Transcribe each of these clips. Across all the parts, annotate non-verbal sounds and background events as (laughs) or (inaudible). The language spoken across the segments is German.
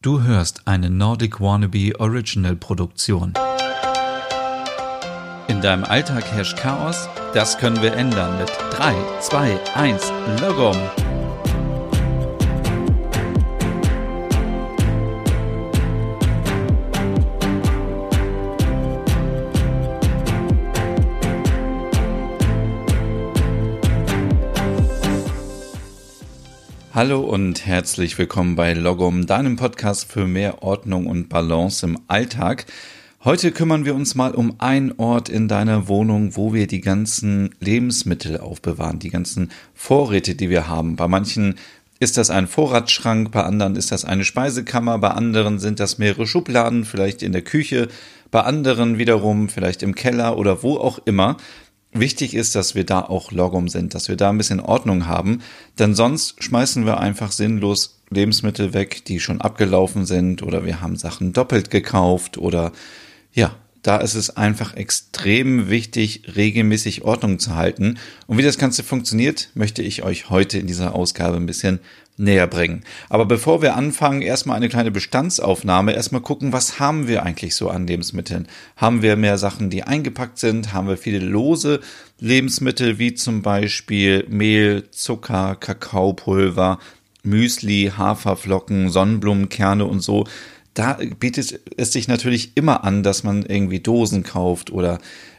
Du hörst eine Nordic Wannabe Original Produktion. In deinem Alltag herrscht Chaos? Das können wir ändern mit 3, 2, 1, Logom! Hallo und herzlich willkommen bei Logom, deinem Podcast für mehr Ordnung und Balance im Alltag. Heute kümmern wir uns mal um einen Ort in deiner Wohnung, wo wir die ganzen Lebensmittel aufbewahren, die ganzen Vorräte, die wir haben. Bei manchen ist das ein Vorratsschrank, bei anderen ist das eine Speisekammer, bei anderen sind das mehrere Schubladen, vielleicht in der Küche, bei anderen wiederum vielleicht im Keller oder wo auch immer. Wichtig ist, dass wir da auch Logum sind, dass wir da ein bisschen Ordnung haben, denn sonst schmeißen wir einfach sinnlos Lebensmittel weg, die schon abgelaufen sind oder wir haben Sachen doppelt gekauft oder ja, da ist es einfach extrem wichtig, regelmäßig Ordnung zu halten. Und wie das Ganze funktioniert, möchte ich euch heute in dieser Ausgabe ein bisschen näher bringen. Aber bevor wir anfangen, erstmal eine kleine Bestandsaufnahme. Erstmal gucken, was haben wir eigentlich so an Lebensmitteln? Haben wir mehr Sachen, die eingepackt sind? Haben wir viele lose Lebensmittel, wie zum Beispiel Mehl, Zucker, Kakaopulver, Müsli, Haferflocken, Sonnenblumenkerne und so? Da bietet es sich natürlich immer an, dass man irgendwie Dosen kauft oder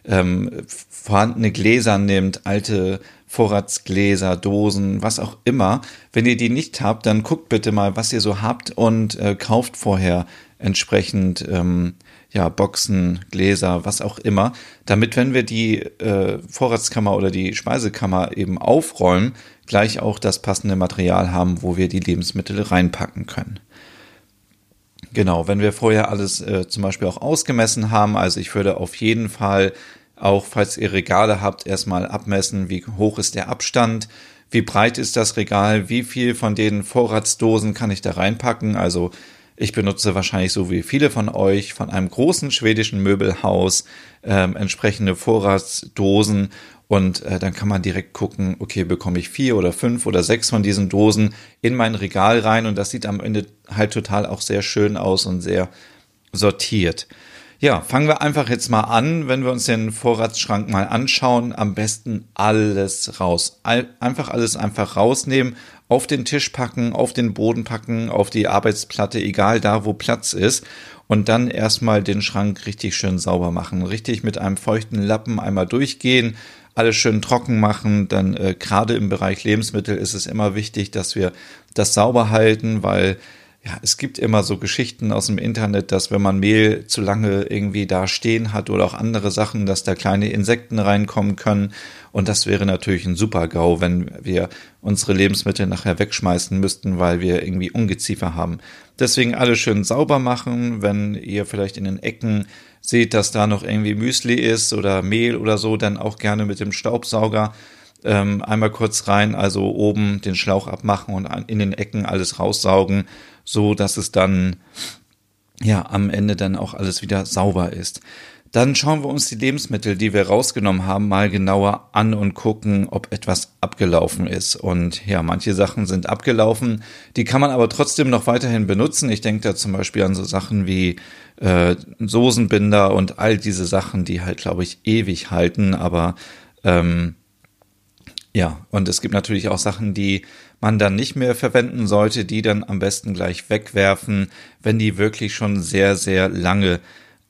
ähm, vorhandene Gläser nimmt, alte Vorratsgläser, Dosen, was auch immer. Wenn ihr die nicht habt, dann guckt bitte mal, was ihr so habt und äh, kauft vorher entsprechend ähm, ja Boxen, Gläser, was auch immer, damit wenn wir die äh, Vorratskammer oder die Speisekammer eben aufräumen, gleich auch das passende Material haben, wo wir die Lebensmittel reinpacken können. Genau, wenn wir vorher alles äh, zum Beispiel auch ausgemessen haben, also ich würde auf jeden Fall auch falls ihr Regale habt, erstmal abmessen, wie hoch ist der Abstand, wie breit ist das Regal, wie viel von den Vorratsdosen kann ich da reinpacken. Also ich benutze wahrscheinlich so wie viele von euch von einem großen schwedischen Möbelhaus ähm, entsprechende Vorratsdosen und äh, dann kann man direkt gucken, okay, bekomme ich vier oder fünf oder sechs von diesen Dosen in mein Regal rein und das sieht am Ende halt total auch sehr schön aus und sehr sortiert. Ja, fangen wir einfach jetzt mal an, wenn wir uns den Vorratsschrank mal anschauen. Am besten alles raus. Einfach alles einfach rausnehmen, auf den Tisch packen, auf den Boden packen, auf die Arbeitsplatte, egal da, wo Platz ist. Und dann erstmal den Schrank richtig schön sauber machen. Richtig mit einem feuchten Lappen einmal durchgehen, alles schön trocken machen. Dann äh, gerade im Bereich Lebensmittel ist es immer wichtig, dass wir das sauber halten, weil ja, es gibt immer so Geschichten aus dem Internet, dass wenn man Mehl zu lange irgendwie da stehen hat oder auch andere Sachen, dass da kleine Insekten reinkommen können. Und das wäre natürlich ein super GAU, wenn wir unsere Lebensmittel nachher wegschmeißen müssten, weil wir irgendwie Ungeziefer haben. Deswegen alles schön sauber machen. Wenn ihr vielleicht in den Ecken seht, dass da noch irgendwie Müsli ist oder Mehl oder so, dann auch gerne mit dem Staubsauger ähm, einmal kurz rein, also oben den Schlauch abmachen und in den Ecken alles raussaugen so dass es dann ja am Ende dann auch alles wieder sauber ist. Dann schauen wir uns die Lebensmittel, die wir rausgenommen haben, mal genauer an und gucken, ob etwas abgelaufen ist. Und ja, manche Sachen sind abgelaufen, die kann man aber trotzdem noch weiterhin benutzen. Ich denke da zum Beispiel an so Sachen wie äh, Soßenbinder und all diese Sachen, die halt, glaube ich, ewig halten. Aber ähm, ja, und es gibt natürlich auch Sachen, die man dann nicht mehr verwenden sollte, die dann am besten gleich wegwerfen, wenn die wirklich schon sehr, sehr lange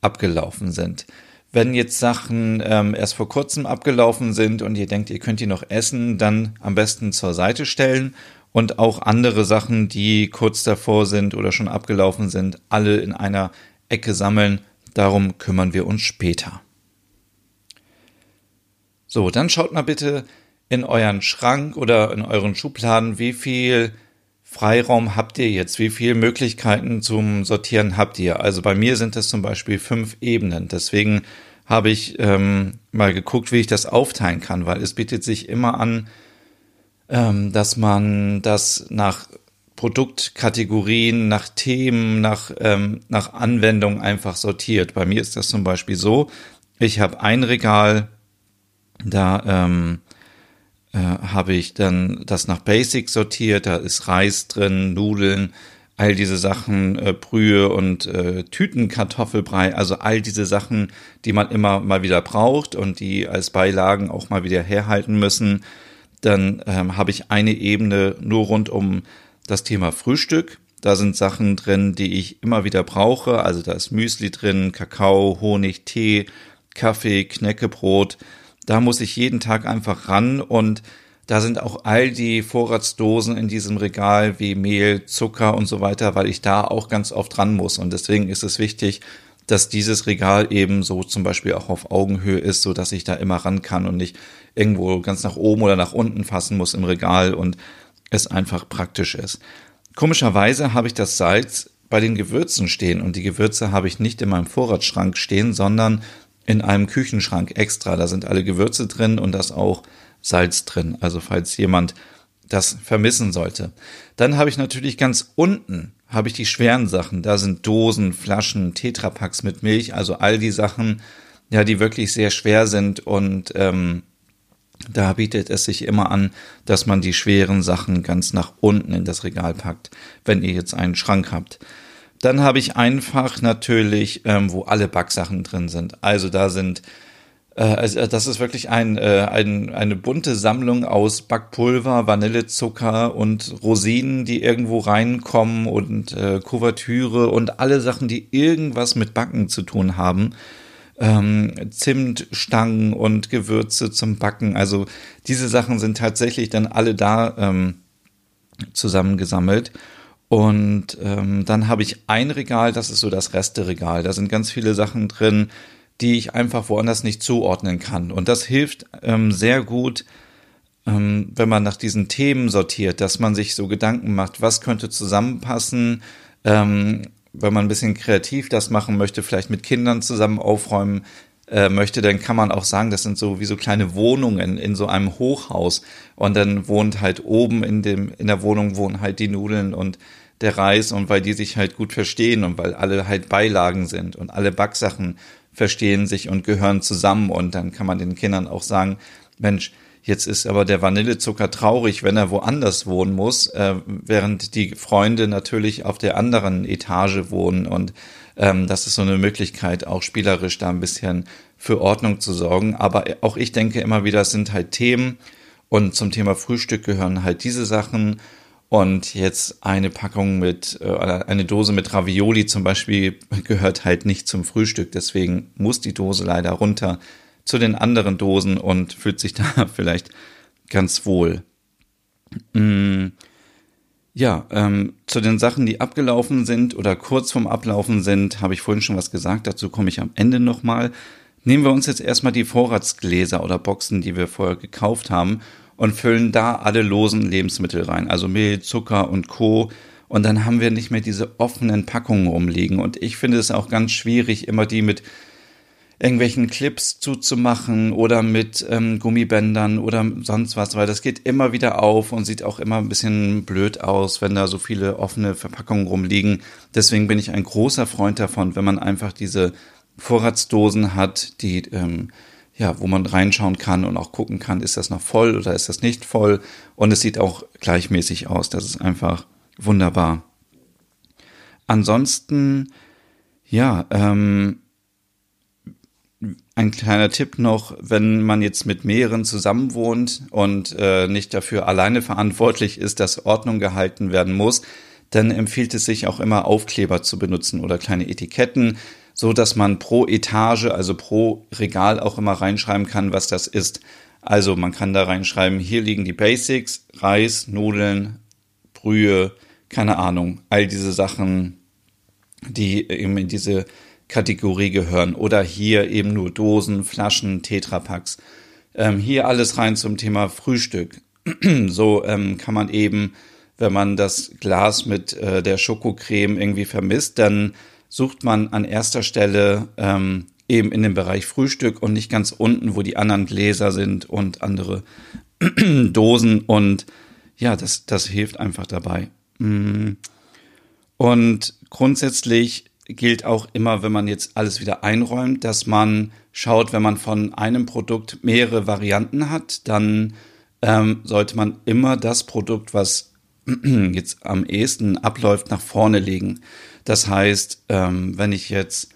abgelaufen sind. Wenn jetzt Sachen ähm, erst vor kurzem abgelaufen sind und ihr denkt, ihr könnt die noch essen, dann am besten zur Seite stellen und auch andere Sachen, die kurz davor sind oder schon abgelaufen sind, alle in einer Ecke sammeln. Darum kümmern wir uns später. So, dann schaut mal bitte, in euren Schrank oder in euren Schubladen, wie viel Freiraum habt ihr jetzt? Wie viele Möglichkeiten zum Sortieren habt ihr? Also bei mir sind das zum Beispiel fünf Ebenen. Deswegen habe ich ähm, mal geguckt, wie ich das aufteilen kann, weil es bietet sich immer an, ähm, dass man das nach Produktkategorien, nach Themen, nach, ähm, nach Anwendung einfach sortiert. Bei mir ist das zum Beispiel so, ich habe ein Regal, da ähm, äh, habe ich dann das nach Basic sortiert. Da ist Reis drin, Nudeln, all diese Sachen, äh, Brühe und äh, Tütenkartoffelbrei, also all diese Sachen, die man immer mal wieder braucht und die als Beilagen auch mal wieder herhalten müssen. Dann ähm, habe ich eine Ebene nur rund um das Thema Frühstück. Da sind Sachen drin, die ich immer wieder brauche. Also da ist Müsli drin, Kakao, Honig, Tee, Kaffee, Knäckebrot. Da muss ich jeden Tag einfach ran und da sind auch all die Vorratsdosen in diesem Regal wie Mehl, Zucker und so weiter, weil ich da auch ganz oft dran muss. Und deswegen ist es wichtig, dass dieses Regal eben so zum Beispiel auch auf Augenhöhe ist, so dass ich da immer ran kann und nicht irgendwo ganz nach oben oder nach unten fassen muss im Regal und es einfach praktisch ist. Komischerweise habe ich das Salz bei den Gewürzen stehen und die Gewürze habe ich nicht in meinem Vorratsschrank stehen, sondern in einem Küchenschrank extra. Da sind alle Gewürze drin und das auch Salz drin. Also falls jemand das vermissen sollte. Dann habe ich natürlich ganz unten habe ich die schweren Sachen. Da sind Dosen, Flaschen, Tetrapacks mit Milch, also all die Sachen, ja, die wirklich sehr schwer sind und ähm, da bietet es sich immer an, dass man die schweren Sachen ganz nach unten in das Regal packt, wenn ihr jetzt einen Schrank habt. Dann habe ich einfach natürlich, ähm, wo alle Backsachen drin sind. Also da sind äh, also das ist wirklich ein, äh, ein, eine bunte Sammlung aus Backpulver, Vanillezucker und Rosinen, die irgendwo reinkommen und äh, Kuvertüre und alle Sachen, die irgendwas mit Backen zu tun haben. Ähm, Zimtstangen und Gewürze zum Backen. Also diese Sachen sind tatsächlich dann alle da ähm, zusammengesammelt. Und ähm, dann habe ich ein Regal, das ist so das Resteregal. Da sind ganz viele Sachen drin, die ich einfach woanders nicht zuordnen kann. Und das hilft ähm, sehr gut, ähm, wenn man nach diesen Themen sortiert, dass man sich so Gedanken macht, was könnte zusammenpassen, ähm, wenn man ein bisschen kreativ das machen möchte, vielleicht mit Kindern zusammen aufräumen äh, möchte, dann kann man auch sagen, das sind so wie so kleine Wohnungen in so einem Hochhaus. Und dann wohnt halt oben in dem, in der Wohnung wohnen halt die Nudeln und der Reis und weil die sich halt gut verstehen und weil alle halt Beilagen sind und alle Backsachen verstehen sich und gehören zusammen und dann kann man den Kindern auch sagen, Mensch, jetzt ist aber der Vanillezucker traurig, wenn er woanders wohnen muss, äh, während die Freunde natürlich auf der anderen Etage wohnen und ähm, das ist so eine Möglichkeit, auch spielerisch da ein bisschen für Ordnung zu sorgen. Aber auch ich denke immer wieder, es sind halt Themen und zum Thema Frühstück gehören halt diese Sachen und jetzt eine Packung mit, äh, eine Dose mit Ravioli zum Beispiel (laughs) gehört halt nicht zum Frühstück. Deswegen muss die Dose leider runter zu den anderen Dosen und fühlt sich (laughs) da vielleicht ganz wohl. Mm, ja, ähm, zu den Sachen, die abgelaufen sind oder kurz vorm Ablaufen sind, habe ich vorhin schon was gesagt. Dazu komme ich am Ende nochmal. Nehmen wir uns jetzt erstmal die Vorratsgläser oder Boxen, die wir vorher gekauft haben und füllen da alle losen Lebensmittel rein, also Mehl, Zucker und Co. Und dann haben wir nicht mehr diese offenen Packungen rumliegen. Und ich finde es auch ganz schwierig, immer die mit irgendwelchen Clips zuzumachen oder mit ähm, Gummibändern oder sonst was, weil das geht immer wieder auf und sieht auch immer ein bisschen blöd aus, wenn da so viele offene Verpackungen rumliegen. Deswegen bin ich ein großer Freund davon, wenn man einfach diese Vorratsdosen hat, die ähm, ja, wo man reinschauen kann und auch gucken kann, ist das noch voll oder ist das nicht voll. Und es sieht auch gleichmäßig aus. Das ist einfach wunderbar. Ansonsten, ja, ähm, ein kleiner Tipp noch, wenn man jetzt mit mehreren zusammenwohnt und äh, nicht dafür alleine verantwortlich ist, dass Ordnung gehalten werden muss, dann empfiehlt es sich auch immer Aufkleber zu benutzen oder kleine Etiketten, so dass man pro Etage, also pro Regal auch immer reinschreiben kann, was das ist. Also man kann da reinschreiben, hier liegen die Basics, Reis, Nudeln, Brühe, keine Ahnung, all diese Sachen, die eben in diese Kategorie gehören. Oder hier eben nur Dosen, Flaschen, Tetrapacks. Ähm, hier alles rein zum Thema Frühstück. (clears throat) so ähm, kann man eben, wenn man das Glas mit äh, der Schokocreme irgendwie vermisst, dann sucht man an erster Stelle ähm, eben in dem Bereich Frühstück und nicht ganz unten, wo die anderen Gläser sind und andere (clears throat) Dosen. Und ja, das, das hilft einfach dabei. Mm. Und grundsätzlich gilt auch immer, wenn man jetzt alles wieder einräumt, dass man schaut, wenn man von einem Produkt mehrere Varianten hat, dann ähm, sollte man immer das Produkt, was (clears throat) jetzt am ehesten abläuft, nach vorne legen. Das heißt, ähm, wenn ich jetzt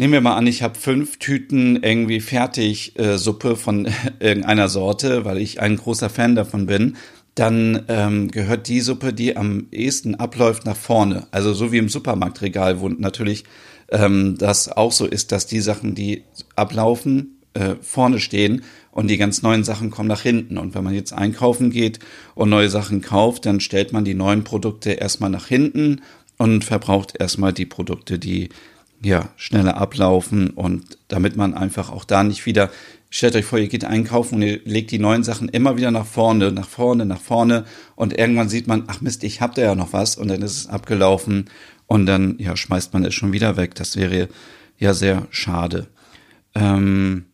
Nehmen wir mal an, ich habe fünf Tüten irgendwie fertig äh, Suppe von (laughs) irgendeiner Sorte, weil ich ein großer Fan davon bin. Dann ähm, gehört die Suppe, die am ehesten abläuft, nach vorne. Also so wie im Supermarktregal, wo natürlich ähm, das auch so ist, dass die Sachen, die ablaufen, äh, vorne stehen und die ganz neuen Sachen kommen nach hinten. Und wenn man jetzt einkaufen geht und neue Sachen kauft, dann stellt man die neuen Produkte erstmal nach hinten und verbraucht erstmal die Produkte, die ja, schneller ablaufen und damit man einfach auch da nicht wieder, stellt euch vor, ihr geht einkaufen und ihr legt die neuen Sachen immer wieder nach vorne, nach vorne, nach vorne und irgendwann sieht man, ach Mist, ich hab da ja noch was und dann ist es abgelaufen und dann, ja, schmeißt man es schon wieder weg. Das wäre ja sehr schade. Ähm,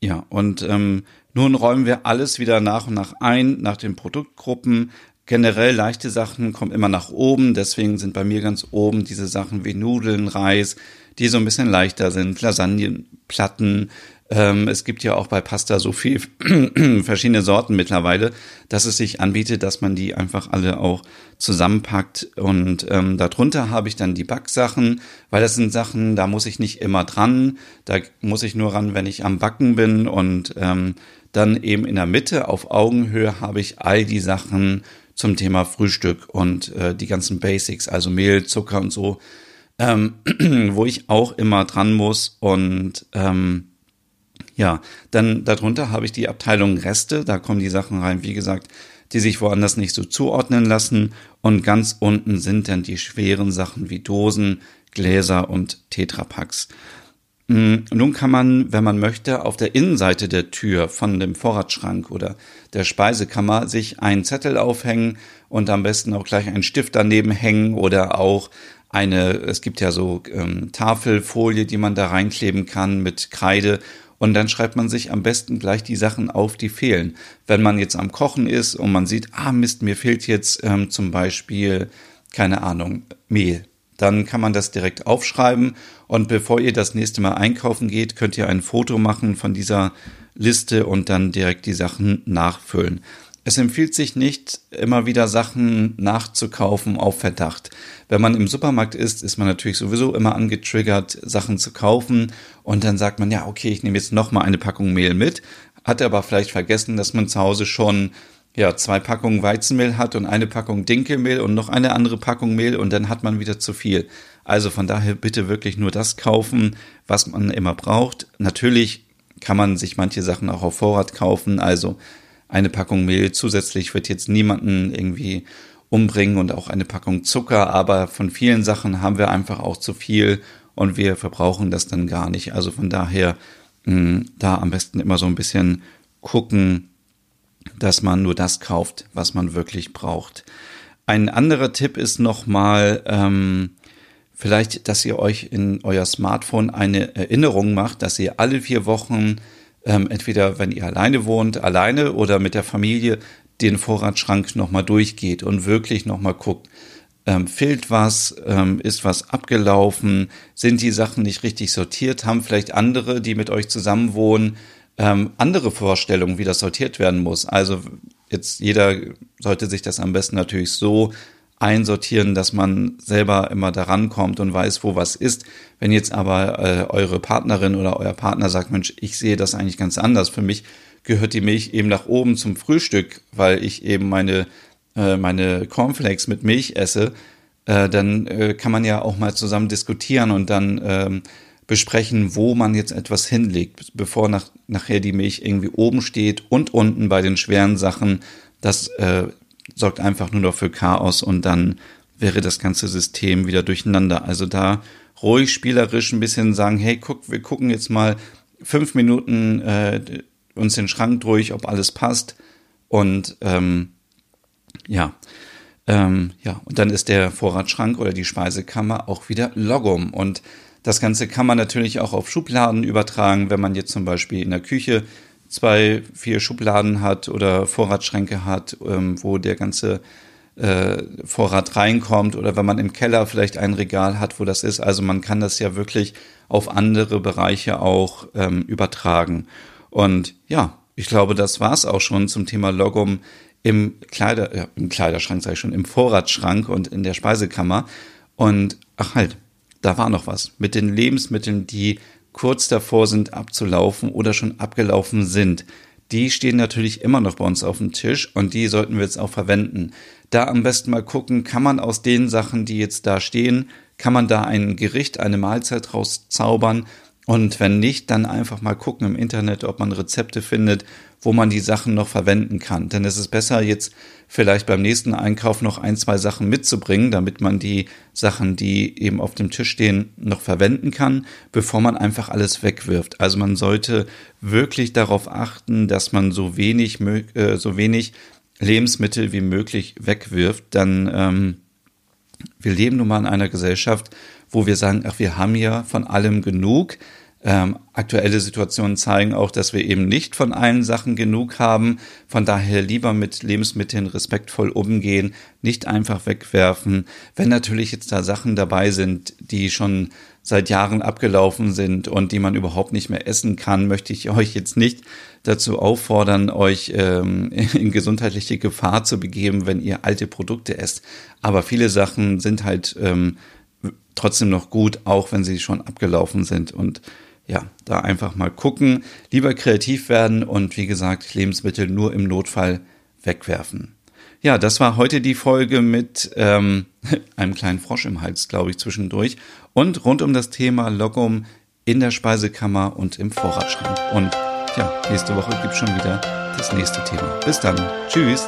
ja, und ähm, nun räumen wir alles wieder nach und nach ein, nach den Produktgruppen, Generell leichte Sachen kommen immer nach oben, deswegen sind bei mir ganz oben diese Sachen wie Nudeln, Reis, die so ein bisschen leichter sind, Lasagnenplatten. Ähm, es gibt ja auch bei Pasta so viel (clears throat) verschiedene Sorten mittlerweile, dass es sich anbietet, dass man die einfach alle auch zusammenpackt. Und ähm, darunter habe ich dann die Backsachen, weil das sind Sachen, da muss ich nicht immer dran. Da muss ich nur ran, wenn ich am Backen bin. Und ähm, dann eben in der Mitte auf Augenhöhe habe ich all die Sachen zum Thema Frühstück und äh, die ganzen Basics, also Mehl, Zucker und so, ähm, (clears throat) wo ich auch immer dran muss. Und ähm, ja, dann darunter habe ich die Abteilung Reste, da kommen die Sachen rein, wie gesagt, die sich woanders nicht so zuordnen lassen. Und ganz unten sind dann die schweren Sachen wie Dosen, Gläser und Tetrapacks. Mm, nun kann man, wenn man möchte, auf der Innenseite der Tür von dem Vorratsschrank oder der Speisekammer sich einen Zettel aufhängen und am besten auch gleich einen Stift daneben hängen oder auch eine, es gibt ja so ähm, Tafelfolie, die man da reinkleben kann mit Kreide und dann schreibt man sich am besten gleich die Sachen auf, die fehlen. Wenn man jetzt am Kochen ist und man sieht, ah Mist, mir fehlt jetzt ähm, zum Beispiel, keine Ahnung, Mehl dann kann man das direkt aufschreiben und bevor ihr das nächste Mal einkaufen geht, könnt ihr ein Foto machen von dieser Liste und dann direkt die Sachen nachfüllen. Es empfiehlt sich nicht, immer wieder Sachen nachzukaufen auf Verdacht. Wenn man im Supermarkt ist, ist man natürlich sowieso immer angetriggert, Sachen zu kaufen und dann sagt man, ja, okay, ich nehme jetzt nochmal eine Packung Mehl mit, hat aber vielleicht vergessen, dass man zu Hause schon ja, zwei Packungen Weizenmehl hat und eine Packung Dinkelmehl und noch eine andere Packung Mehl und dann hat man wieder zu viel. Also von daher bitte wirklich nur das kaufen, was man immer braucht. Natürlich kann man sich manche Sachen auch auf Vorrat kaufen, also eine Packung Mehl zusätzlich wird jetzt niemanden irgendwie umbringen und auch eine Packung Zucker, aber von vielen Sachen haben wir einfach auch zu viel und wir verbrauchen das dann gar nicht. Also von daher mh, hm, da am besten immer so ein bisschen gucken, dass man nur das kauft, was man wirklich braucht. Ein anderer Tipp ist nochmal, ähm, vielleicht, dass ihr euch in euer Smartphone eine Erinnerung macht, dass ihr alle vier Wochen, ähm, entweder wenn ihr alleine wohnt, alleine oder mit der Familie, den Vorratsschrank nochmal durchgeht und wirklich nochmal guckt, ähm, fehlt was, ähm, ist was abgelaufen, sind die Sachen nicht richtig sortiert, haben vielleicht andere, die mit euch zusammen wohnen, ähm, andere Vorstellungen, wie das sortiert werden muss. Also jetzt jeder sollte sich das am besten natürlich so einsortieren, dass man selber immer daran kommt und weiß, wo was ist. Wenn jetzt aber äh, eure Partnerin oder euer Partner sagt, Mensch, ich sehe das eigentlich ganz anders. Für mich gehört die Milch eben nach oben zum Frühstück, weil ich eben meine äh, meine Cornflakes mit Milch esse, äh, dann äh, kann man ja auch mal zusammen diskutieren und dann ähm, besprechen, wo man jetzt etwas hinlegt, bevor nach, nachher die Milch irgendwie oben steht und unten bei den schweren Sachen. Das äh, sorgt einfach nur noch für Chaos und dann wäre das ganze System wieder durcheinander. Also da ruhig spielerisch ein bisschen sagen, hey, guck, wir gucken jetzt mal fünf Minuten äh, uns den Schrank durch, ob alles passt. Und ähm, ja, ähm, ja, und dann ist der Vorratsschrank oder die Speisekammer auch wieder Logum. Und das Ganze kann man natürlich auch auf Schubladen übertragen, wenn man jetzt zum Beispiel in der Küche zwei, vier Schubladen hat oder Vorratsschränke hat, ähm, wo der ganze äh, Vorrat reinkommt oder wenn man im Keller vielleicht ein Regal hat, wo das ist. Also man kann das ja wirklich auf andere Bereiche auch ähm, übertragen. Und ja, ich glaube, das war's auch schon zum Thema Logum. im Kleider, ja, im Kleiderschrank, sage ich schon, im Vorratsschrank und in der Speisekammer. Und ach halt, da war noch was. Mit den Lebensmitteln, die kurz davor sind abzulaufen oder schon abgelaufen sind. Die stehen natürlich immer noch bei uns auf dem Tisch und die sollten wir jetzt auch verwenden. Da am besten mal gucken, kann man aus den Sachen, die jetzt da stehen, kann man da ein Gericht, eine Mahlzeit rauszaubern und wenn nicht, dann einfach mal gucken im Internet, ob man Rezepte findet, wo man die Sachen noch verwenden kann. Denn es ist besser, jetzt vielleicht beim nächsten Einkauf noch ein, zwei Sachen mitzubringen, damit man die Sachen, die eben auf dem Tisch stehen, noch verwenden kann, bevor man einfach alles wegwirft. Also man sollte wirklich darauf achten, dass man so wenig, äh, so wenig Lebensmittel wie möglich wegwirft. Dann ähm, wir leben nun mal in einer Gesellschaft, wo wir sagen, ach, wir haben ja von allem genug. Ähm, aktuelle Situationen zeigen auch, dass wir eben nicht von allen Sachen genug haben. Von daher lieber mit Lebensmitteln respektvoll umgehen, nicht einfach wegwerfen. Wenn natürlich jetzt da Sachen dabei sind, die schon seit Jahren abgelaufen sind und die man überhaupt nicht mehr essen kann, möchte ich euch jetzt nicht dazu auffordern, euch ähm, in gesundheitliche Gefahr zu begeben, wenn ihr alte Produkte esst. Aber viele Sachen sind halt ähm, trotzdem noch gut, auch wenn sie schon abgelaufen sind und ja, da einfach mal gucken, lieber kreativ werden und wie gesagt, Lebensmittel nur im Notfall wegwerfen. Ja, das war heute die Folge mit ähm, (laughs) einem kleinen Frosch im Hals, glaube ich, zwischendurch und rund um das Thema Logum in der Speisekammer und im Vorratsschrank. Und ja, nächste Woche gibt es schon wieder das nächste Thema. Bis dann. Tschüss.